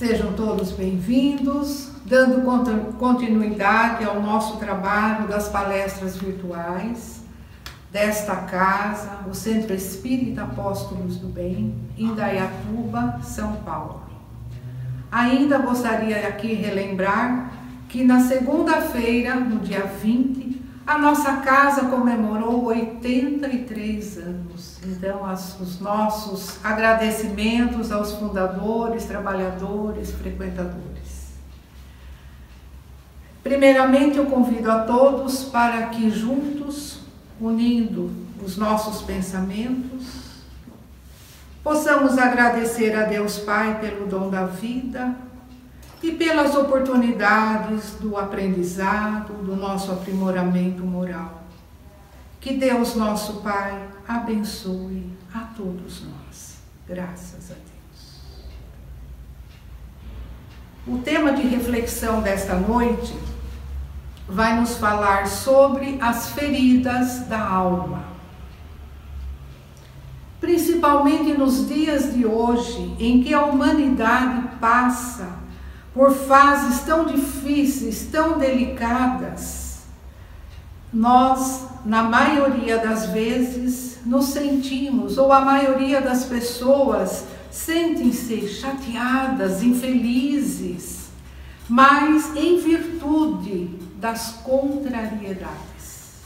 Sejam todos bem-vindos, dando continuidade ao nosso trabalho das palestras virtuais desta casa, o Centro Espírita Apóstolos do Bem, em Dayatuba, São Paulo. Ainda gostaria aqui relembrar que na segunda-feira, no dia 20, a nossa casa comemorou 83 anos. Então, os nossos agradecimentos aos fundadores, trabalhadores, frequentadores. Primeiramente, eu convido a todos para que juntos, unindo os nossos pensamentos, possamos agradecer a Deus Pai pelo dom da vida e pelas oportunidades do aprendizado, do nosso aprimoramento moral. Que Deus, nosso Pai, abençoe a todos nós. Graças a Deus. O tema de reflexão desta noite vai nos falar sobre as feridas da alma. Principalmente nos dias de hoje, em que a humanidade passa por fases tão difíceis, tão delicadas, nós, na maioria das vezes, nos sentimos, ou a maioria das pessoas sentem-se chateadas, infelizes, mas em virtude das contrariedades.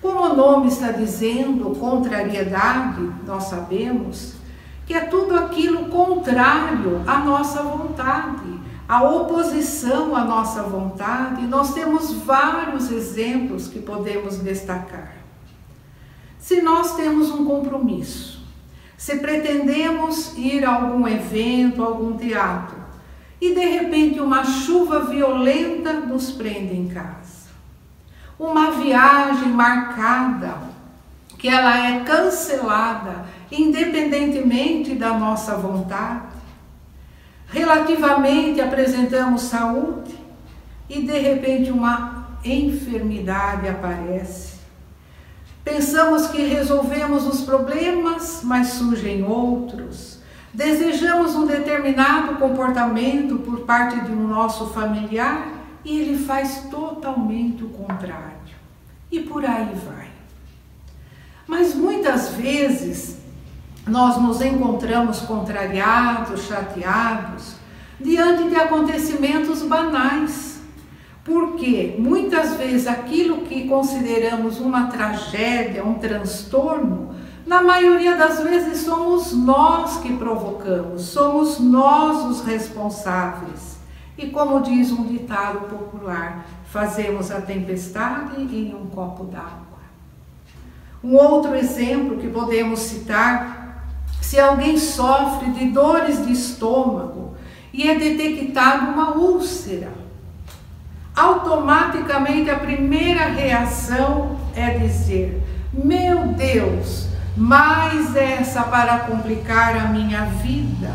Como o nome está dizendo, contrariedade, nós sabemos que é tudo aquilo contrário à nossa vontade a oposição à nossa vontade, nós temos vários exemplos que podemos destacar. Se nós temos um compromisso, se pretendemos ir a algum evento, algum teatro, e de repente uma chuva violenta nos prende em casa, uma viagem marcada, que ela é cancelada, independentemente da nossa vontade, Relativamente apresentamos saúde e de repente uma enfermidade aparece. Pensamos que resolvemos os problemas, mas surgem outros. Desejamos um determinado comportamento por parte de um nosso familiar e ele faz totalmente o contrário. E por aí vai. Mas muitas vezes nós nos encontramos contrariados, chateados, diante de acontecimentos banais. Porque muitas vezes aquilo que consideramos uma tragédia, um transtorno, na maioria das vezes somos nós que provocamos, somos nós os responsáveis. E como diz um ditado popular, fazemos a tempestade em um copo d'água. Um outro exemplo que podemos citar se alguém sofre de dores de estômago e é detectado uma úlcera, automaticamente a primeira reação é dizer: Meu Deus, mais essa para complicar a minha vida.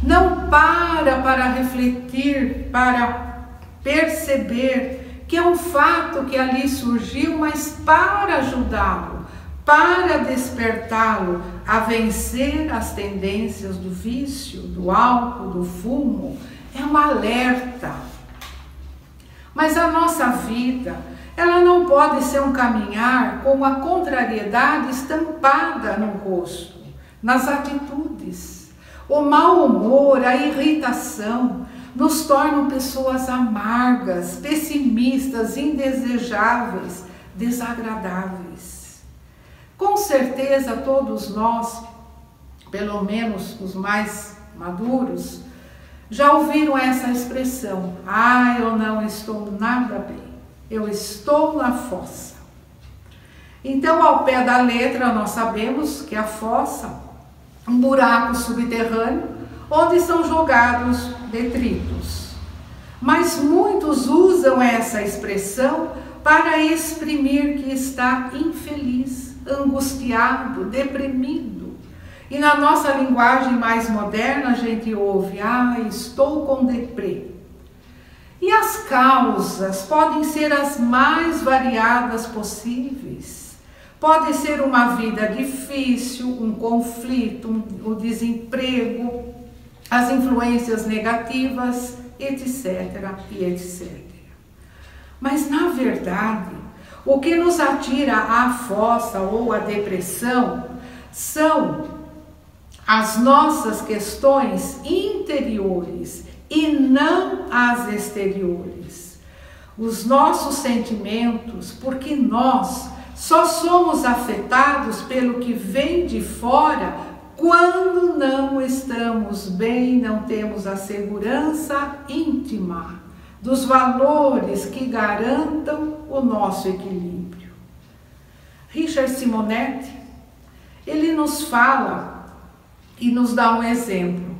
Não para para refletir, para perceber que é um fato que ali surgiu, mas para ajudá-lo para despertá-lo a vencer as tendências do vício, do álcool, do fumo, é um alerta. Mas a nossa vida, ela não pode ser um caminhar com a contrariedade estampada no rosto, nas atitudes. O mau humor, a irritação, nos tornam pessoas amargas, pessimistas, indesejáveis, desagradáveis. Certeza todos nós, pelo menos os mais maduros, já ouviram essa expressão: ah, eu não estou nada bem, eu estou na fossa. Então, ao pé da letra, nós sabemos que a fossa, um buraco subterrâneo, onde são jogados detritos. Mas muitos usam essa expressão para exprimir que está infeliz angustiado, deprimido. E na nossa linguagem mais moderna a gente ouve: "Ah, estou com deprê". E as causas podem ser as mais variadas possíveis. Pode ser uma vida difícil, um conflito, um, o desemprego, as influências negativas, etc. e etc. Mas na verdade, o que nos atira à fossa ou à depressão são as nossas questões interiores e não as exteriores. Os nossos sentimentos, porque nós só somos afetados pelo que vem de fora quando não estamos bem, não temos a segurança íntima dos valores que garantam o nosso equilíbrio. Richard Simonetti, ele nos fala e nos dá um exemplo.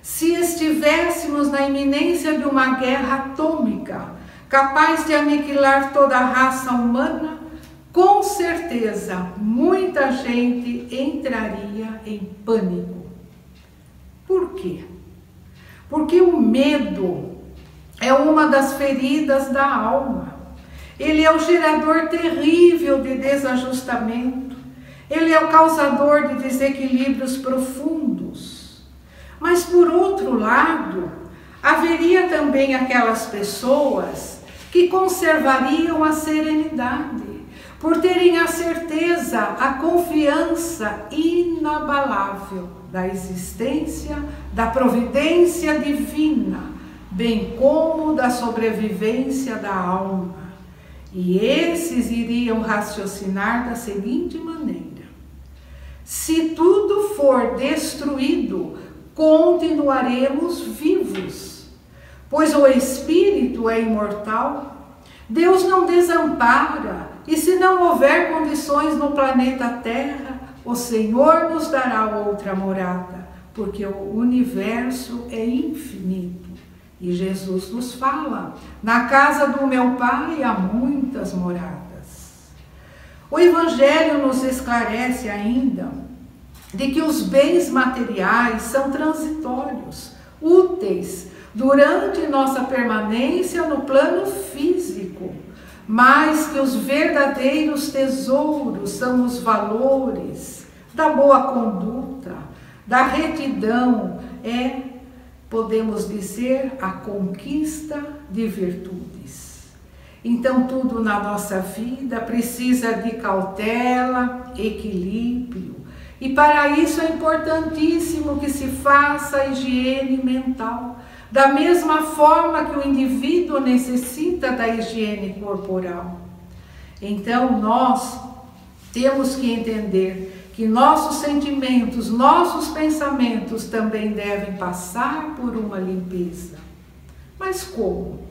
Se estivéssemos na iminência de uma guerra atômica, capaz de aniquilar toda a raça humana, com certeza muita gente entraria em pânico. Por quê? Porque o medo é uma das feridas da alma. Ele é o gerador terrível de desajustamento. Ele é o causador de desequilíbrios profundos. Mas por outro lado, haveria também aquelas pessoas que conservariam a serenidade por terem a certeza, a confiança inabalável da existência, da providência divina, bem como da sobrevivência da alma. E esses iriam raciocinar da seguinte maneira: se tudo for destruído, continuaremos vivos, pois o espírito é imortal. Deus não desampara e se não houver condições no planeta Terra, o Senhor nos dará outra morada, porque o universo é infinito. E Jesus nos fala: na casa do meu Pai há muitas moradas. O Evangelho nos esclarece ainda de que os bens materiais são transitórios, úteis durante nossa permanência no plano físico mas que os verdadeiros tesouros são os valores da boa conduta, da retidão, é, podemos dizer, a conquista de virtudes. Então, tudo na nossa vida precisa de cautela, equilíbrio, e para isso é importantíssimo que se faça a higiene mental da mesma forma que o indivíduo necessita da higiene corporal. Então, nós temos que entender que nossos sentimentos, nossos pensamentos também devem passar por uma limpeza. Mas como?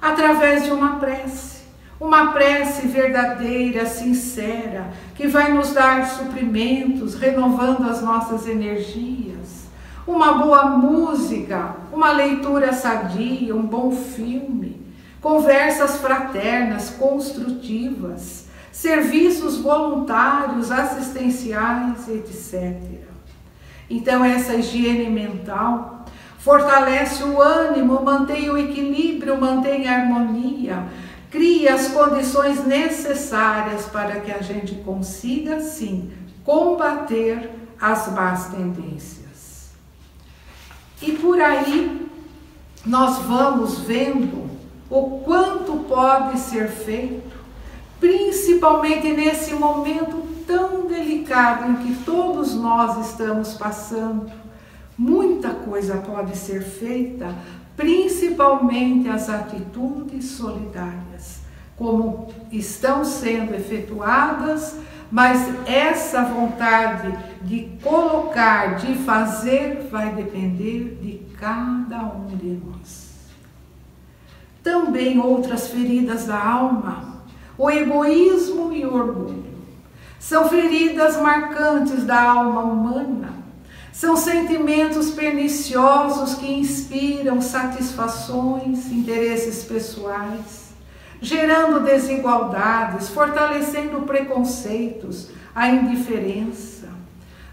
Através de uma prece. Uma prece verdadeira, sincera, que vai nos dar suprimentos, renovando as nossas energias uma boa música, uma leitura sadia, um bom filme, conversas fraternas, construtivas, serviços voluntários, assistenciais, etc. Então, essa higiene mental fortalece o ânimo, mantém o equilíbrio, mantém a harmonia, cria as condições necessárias para que a gente consiga, sim, combater as más tendências. E por aí nós vamos vendo o quanto pode ser feito, principalmente nesse momento tão delicado em que todos nós estamos passando. Muita coisa pode ser feita, principalmente as atitudes solidárias, como estão sendo efetuadas mas essa vontade de colocar, de fazer, vai depender de cada um de nós. Também outras feridas da alma, o egoísmo e o orgulho. São feridas marcantes da alma humana. São sentimentos perniciosos que inspiram satisfações, interesses pessoais gerando desigualdades, fortalecendo preconceitos, a indiferença.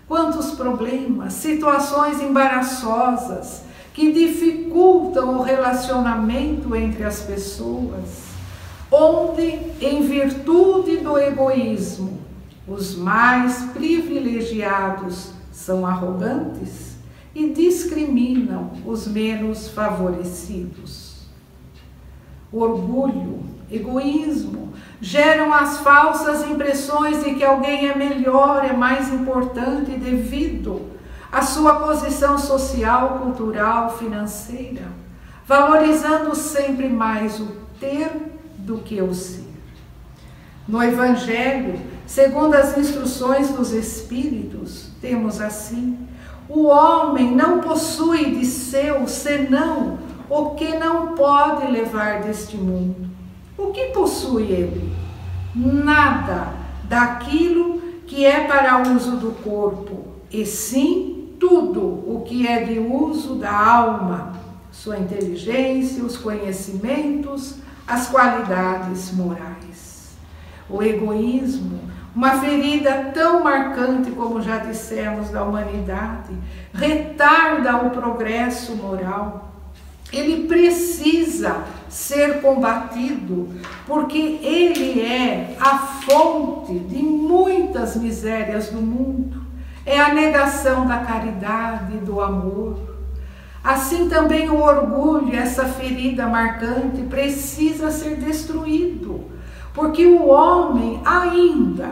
Quantos problemas, situações embaraçosas que dificultam o relacionamento entre as pessoas, onde, em virtude do egoísmo, os mais privilegiados são arrogantes e discriminam os menos favorecidos. Orgulho, egoísmo geram as falsas impressões de que alguém é melhor, é mais importante devido à sua posição social, cultural, financeira, valorizando sempre mais o ter do que o ser. No Evangelho, segundo as instruções dos Espíritos, temos assim: o homem não possui de seu senão o que não pode levar deste mundo. O que possui ele? Nada daquilo que é para uso do corpo, e sim tudo o que é de uso da alma, sua inteligência, os conhecimentos, as qualidades morais. O egoísmo, uma ferida tão marcante como já dissemos da humanidade, retarda o progresso moral. Ele precisa ser combatido, porque ele é a fonte de muitas misérias do mundo. É a negação da caridade, do amor, Assim também o orgulho, essa ferida marcante, precisa ser destruído, porque o homem ainda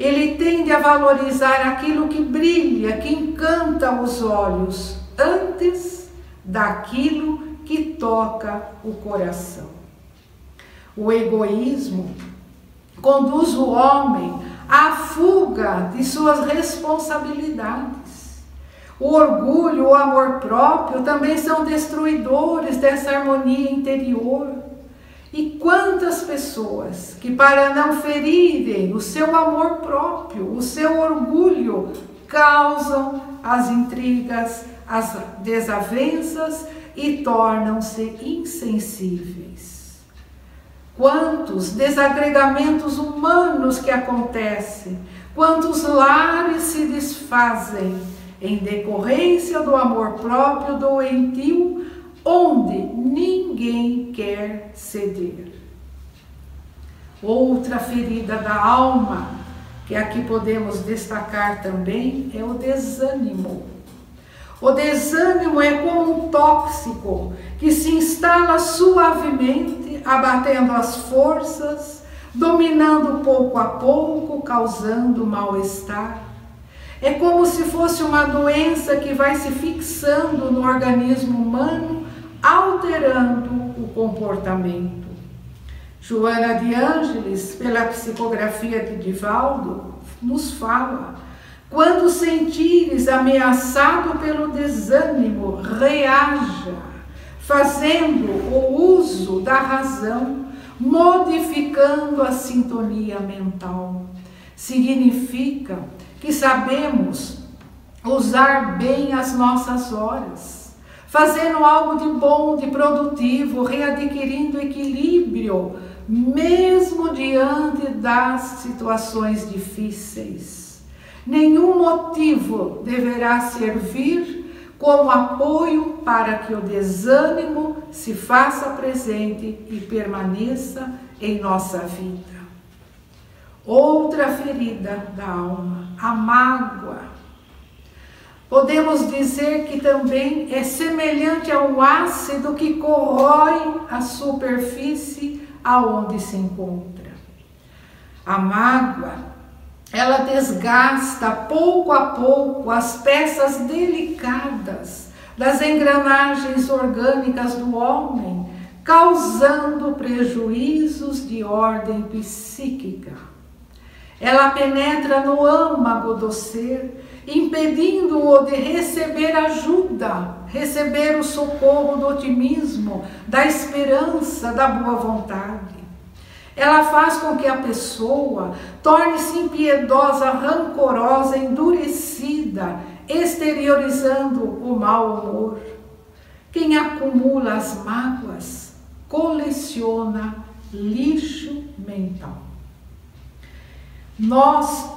ele tende a valorizar aquilo que brilha, que encanta os olhos, antes daquilo que toca o coração. O egoísmo conduz o homem à fuga de suas responsabilidades. O orgulho, o amor próprio também são destruidores dessa harmonia interior. E quantas pessoas que, para não ferirem o seu amor próprio, o seu orgulho, causam as intrigas, as desavenças e tornam-se insensíveis. Quantos desagregamentos humanos que acontecem, quantos lares se desfazem em decorrência do amor próprio doentio, onde ninguém quer ceder. Outra ferida da alma, que aqui podemos destacar também, é o desânimo. O desânimo é como um tóxico que se instala suavemente, abatendo as forças, dominando pouco a pouco, causando mal-estar é como se fosse uma doença que vai se fixando no organismo humano, alterando o comportamento. Joana de Ângeles, pela psicografia de Divaldo, nos fala: quando sentires ameaçado pelo desânimo, reaja, fazendo o uso da razão, modificando a sintonia mental. Significa que sabemos usar bem as nossas horas, fazendo algo de bom, de produtivo, readquirindo equilíbrio, mesmo diante das situações difíceis. Nenhum motivo deverá servir como apoio para que o desânimo se faça presente e permaneça em nossa vida. Outra ferida da alma, a mágoa. Podemos dizer que também é semelhante ao ácido que corrói a superfície aonde se encontra. A mágoa, ela desgasta pouco a pouco as peças delicadas das engrenagens orgânicas do homem, causando prejuízos de ordem psíquica. Ela penetra no âmago do ser, impedindo-o de receber ajuda, receber o socorro do otimismo, da esperança, da boa vontade. Ela faz com que a pessoa torne-se impiedosa, rancorosa, endurecida, exteriorizando o mau humor. Quem acumula as mágoas coleciona lixo mental. Nós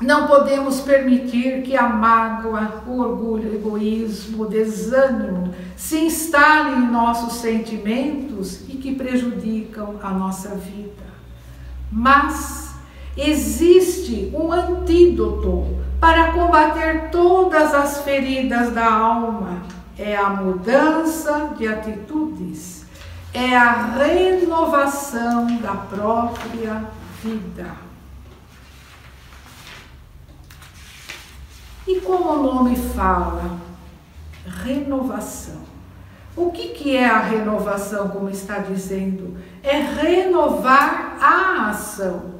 não podemos permitir que a mágoa, o orgulho, o egoísmo, o desânimo se instalem em nossos sentimentos e que prejudicam a nossa vida. Mas existe um antídoto para combater todas as feridas da alma. É a mudança de atitudes, é a renovação da própria vida. E como o nome fala, renovação. O que, que é a renovação, como está dizendo? É renovar a ação,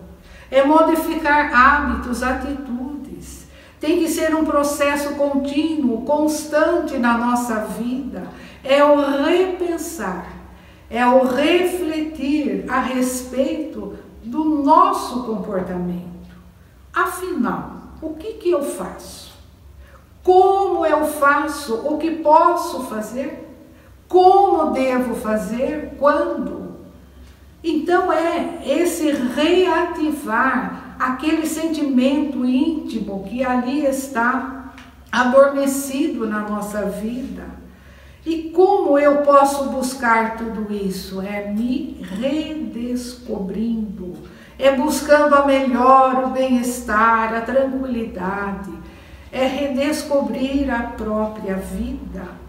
é modificar hábitos, atitudes. Tem que ser um processo contínuo, constante na nossa vida. É o repensar, é o refletir a respeito do nosso comportamento. Afinal, o que, que eu faço? Como eu faço? O que posso fazer? Como devo fazer? Quando? Então é esse reativar aquele sentimento íntimo que ali está adormecido na nossa vida. E como eu posso buscar tudo isso? É me redescobrindo, é buscando a melhor, o bem-estar, a tranquilidade, é redescobrir a própria vida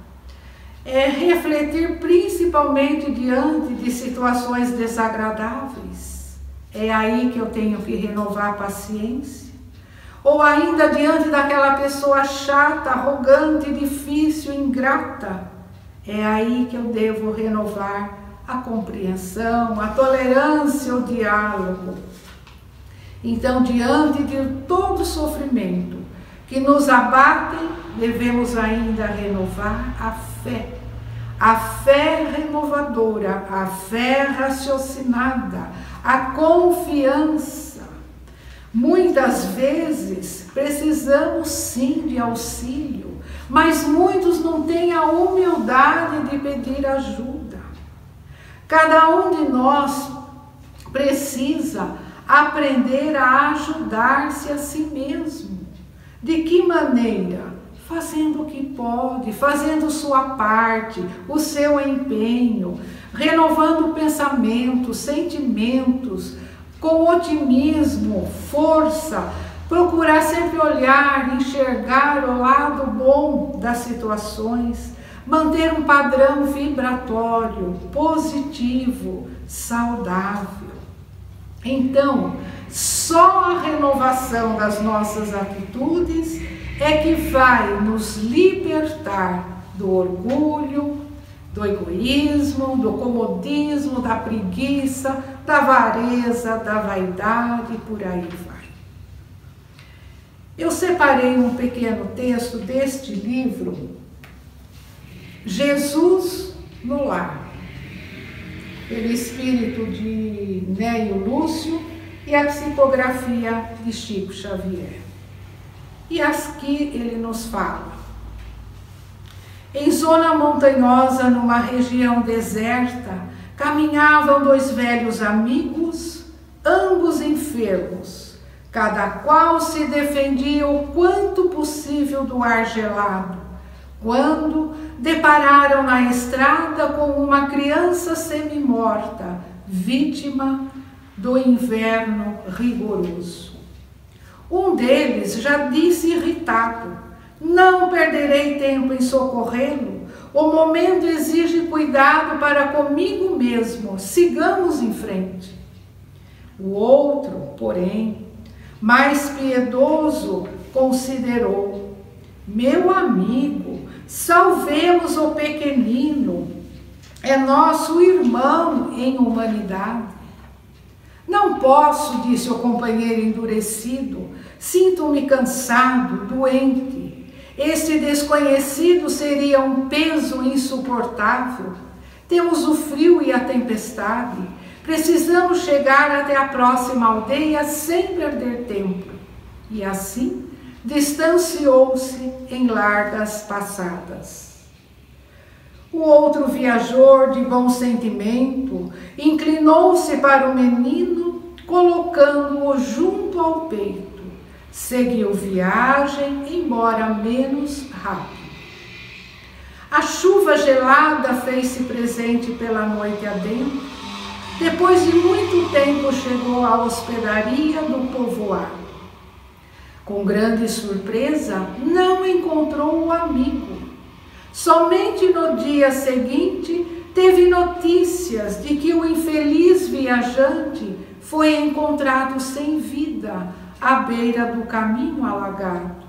é refletir principalmente diante de situações desagradáveis. É aí que eu tenho que renovar a paciência. Ou ainda diante daquela pessoa chata, arrogante, difícil, ingrata. É aí que eu devo renovar a compreensão, a tolerância, o diálogo. Então, diante de todo sofrimento que nos abatem, devemos ainda renovar a fé a fé renovadora, a fé raciocinada, a confiança. Muitas vezes precisamos sim de auxílio, mas muitos não têm a humildade de pedir ajuda. Cada um de nós precisa aprender a ajudar-se a si mesmo. De que maneira? fazendo o que pode, fazendo sua parte, o seu empenho, renovando pensamentos, sentimentos, com otimismo, força, procurar sempre olhar, enxergar o lado bom das situações, manter um padrão vibratório, positivo, saudável. Então, só a renovação das nossas atitudes é que vai nos libertar do orgulho, do egoísmo, do comodismo, da preguiça, da avareza, da vaidade e por aí vai. Eu separei um pequeno texto deste livro, Jesus no Lar, pelo espírito de Neio Lúcio e a psicografia de Chico Xavier. E aqui ele nos fala. Em zona montanhosa, numa região deserta, caminhavam dois velhos amigos, ambos enfermos. Cada qual se defendia o quanto possível do ar gelado, quando depararam na estrada com uma criança semi-morta, vítima do inverno rigoroso. Um deles já disse irritado: Não perderei tempo em socorrê-lo. O momento exige cuidado para comigo mesmo. Sigamos em frente. O outro, porém, mais piedoso, considerou: Meu amigo, salvemos o pequenino. É nosso irmão em humanidade. Não posso, disse o companheiro endurecido, sinto-me cansado, doente. Este desconhecido seria um peso insuportável. Temos o frio e a tempestade. Precisamos chegar até a próxima aldeia sem perder tempo. E assim distanciou-se em largas passadas. O outro viajor, de bom sentimento, inclinou-se para o menino, colocando-o junto ao peito. Seguiu viagem, embora menos rápido. A chuva gelada fez-se presente pela noite adentro. Depois de muito tempo chegou à hospedaria do povoado. Com grande surpresa, não encontrou o amigo. Somente no dia seguinte teve notícias de que o infeliz viajante foi encontrado sem vida à beira do caminho alagado.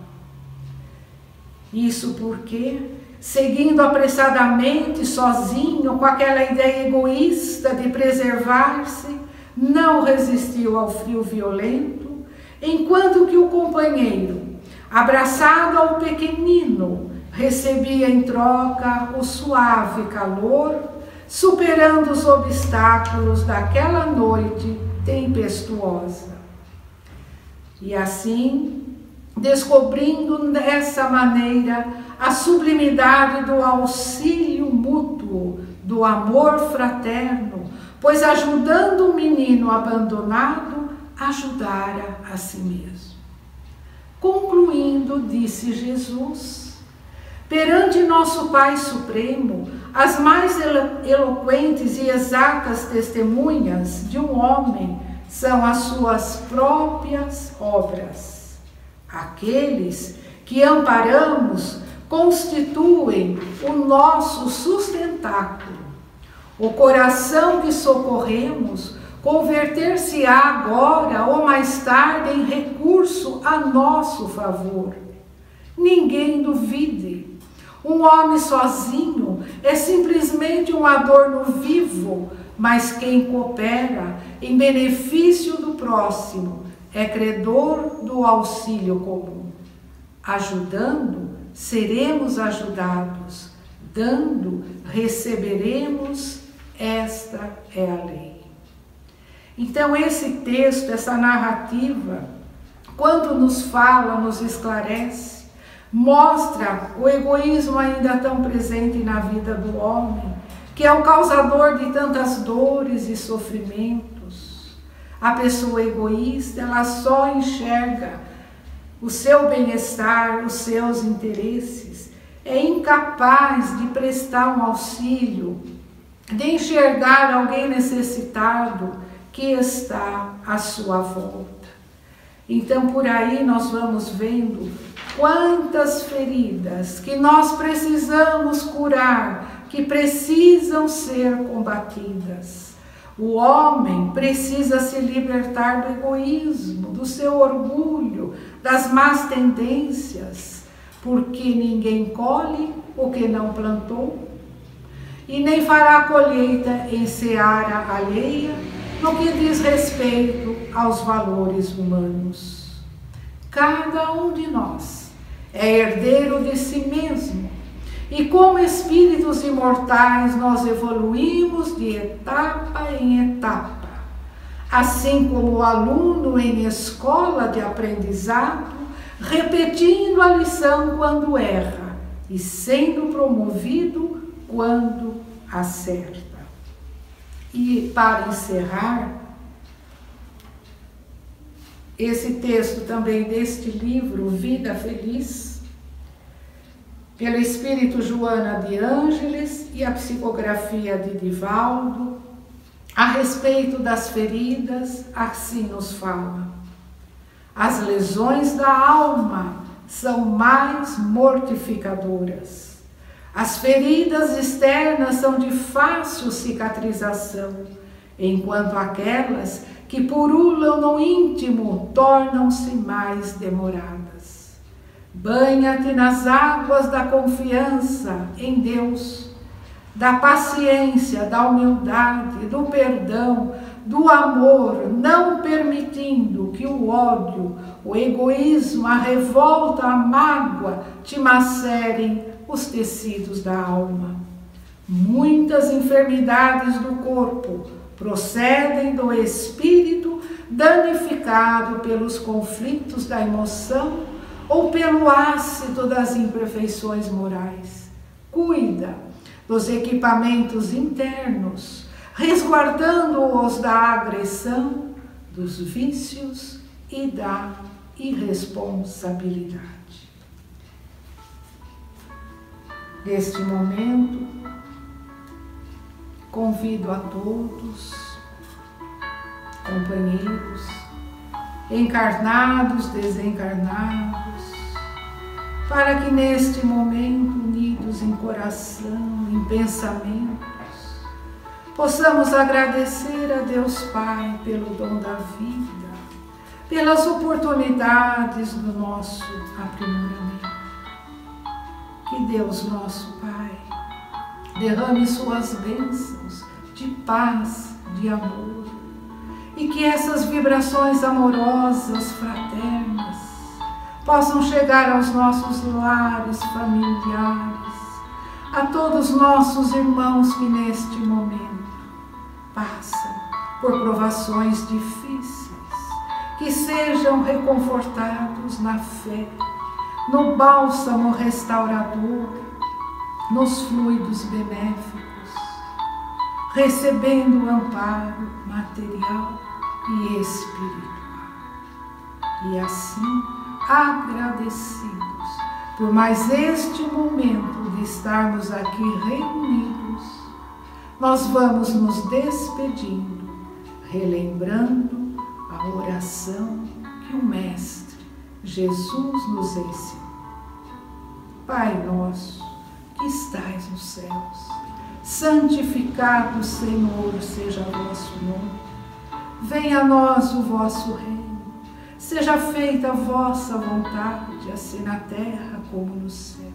Isso porque, seguindo apressadamente, sozinho, com aquela ideia egoísta de preservar-se, não resistiu ao frio violento, enquanto que o companheiro, abraçado ao pequenino, recebia em troca o suave calor superando os obstáculos daquela noite tempestuosa. E assim, descobrindo dessa maneira a sublimidade do auxílio mútuo, do amor fraterno, pois ajudando o menino abandonado, ajudara a si mesmo. Concluindo, disse Jesus, perante nosso Pai Supremo, as mais eloquentes e exatas testemunhas de um homem são as suas próprias obras. Aqueles que amparamos constituem o nosso sustentáculo. O coração que socorremos converter-se-á agora ou mais tarde em recurso a nosso favor. Ninguém duvide um homem sozinho é simplesmente um adorno vivo, mas quem coopera em benefício do próximo é credor do auxílio comum. Ajudando, seremos ajudados. Dando, receberemos. Esta é a lei. Então, esse texto, essa narrativa, quando nos fala, nos esclarece, mostra o egoísmo ainda tão presente na vida do homem, que é o causador de tantas dores e sofrimentos. A pessoa egoísta, ela só enxerga o seu bem-estar, os seus interesses, é incapaz de prestar um auxílio, de enxergar alguém necessitado que está à sua volta. Então, por aí nós vamos vendo Quantas feridas que nós precisamos curar, que precisam ser combatidas. O homem precisa se libertar do egoísmo, do seu orgulho, das más tendências, porque ninguém colhe o que não plantou e nem fará colheita em seara alheia no que diz respeito aos valores humanos. Cada um de nós é herdeiro de si mesmo. E como espíritos imortais, nós evoluímos de etapa em etapa. Assim como o aluno em escola de aprendizado, repetindo a lição quando erra e sendo promovido quando acerta. E para encerrar, esse texto também deste livro, Vida Feliz, pelo Espírito Joana de Ângeles e a psicografia de Divaldo, a respeito das feridas, assim nos fala. As lesões da alma são mais mortificadoras. As feridas externas são de fácil cicatrização, enquanto aquelas que purulam no íntimo tornam-se mais demoradas. Banha-te nas águas da confiança em Deus, da paciência, da humildade, do perdão, do amor, não permitindo que o ódio, o egoísmo, a revolta, a mágoa te macerem os tecidos da alma. Muitas enfermidades do corpo procedem do espírito danificado pelos conflitos da emoção ou pelo ácido das imperfeições morais. Cuida dos equipamentos internos, resguardando-os da agressão, dos vícios e da irresponsabilidade. Neste momento, Convido a todos, companheiros, encarnados, desencarnados, para que neste momento, unidos em coração, em pensamentos, possamos agradecer a Deus Pai pelo dom da vida, pelas oportunidades do nosso aprimoramento. Que Deus, nosso Pai, derrame suas bênçãos de paz, de amor, e que essas vibrações amorosas, fraternas, possam chegar aos nossos lares familiares, a todos nossos irmãos que neste momento passam por provações difíceis, que sejam reconfortados na fé, no bálsamo restaurador, nos fluidos benéficos, recebendo o amparo material e espiritual. E assim, agradecidos por mais este momento de estarmos aqui reunidos, nós vamos nos despedindo, relembrando a oração que o Mestre Jesus nos ensinou. Pai nosso, que estais nos céus, santificado, Senhor, seja vosso nome. Venha a nós o vosso reino. Seja feita a vossa vontade, assim na terra como no céu.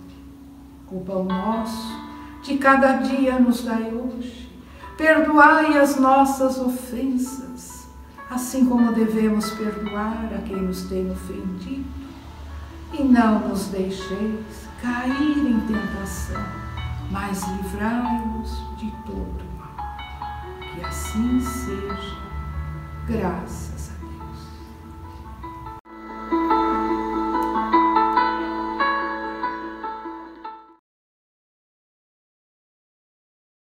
O pão nosso de cada dia nos dai hoje. Perdoai as nossas ofensas, assim como devemos perdoar a quem nos tem ofendido. E não nos deixeis cair em tentação, mas livrai-nos de todo mal. Que assim seja, graças